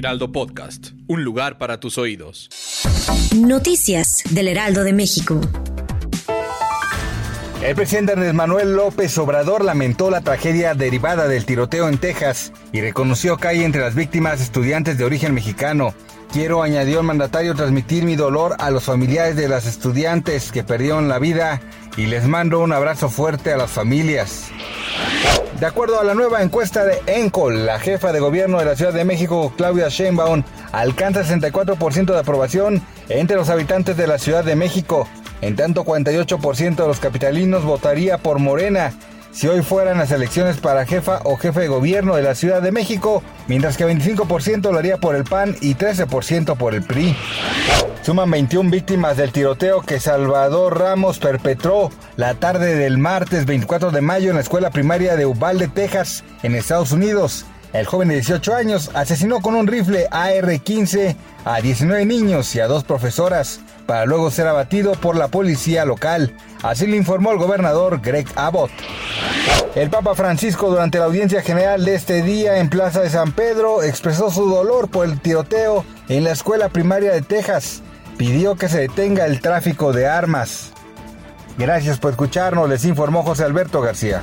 Heraldo Podcast, un lugar para tus oídos. Noticias del Heraldo de México. El presidente Andrés Manuel López Obrador lamentó la tragedia derivada del tiroteo en Texas y reconoció que hay entre las víctimas estudiantes de origen mexicano. Quiero, añadió el mandatario, transmitir mi dolor a los familiares de las estudiantes que perdieron la vida y les mando un abrazo fuerte a las familias. De acuerdo a la nueva encuesta de ENCOL, la jefa de gobierno de la Ciudad de México, Claudia Sheinbaum, alcanza 64% de aprobación entre los habitantes de la Ciudad de México. En tanto, 48% de los capitalinos votaría por Morena si hoy fueran las elecciones para jefa o jefe de gobierno de la Ciudad de México, mientras que 25% lo haría por el PAN y 13% por el PRI. Suman 21 víctimas del tiroteo que Salvador Ramos perpetró la tarde del martes 24 de mayo en la escuela primaria de Uvalde, Texas, en Estados Unidos. El joven de 18 años asesinó con un rifle AR-15 a 19 niños y a dos profesoras, para luego ser abatido por la policía local. Así lo informó el gobernador Greg Abbott. El Papa Francisco durante la audiencia general de este día en Plaza de San Pedro expresó su dolor por el tiroteo en la escuela primaria de Texas. Pidió que se detenga el tráfico de armas. Gracias por escucharnos, les informó José Alberto García.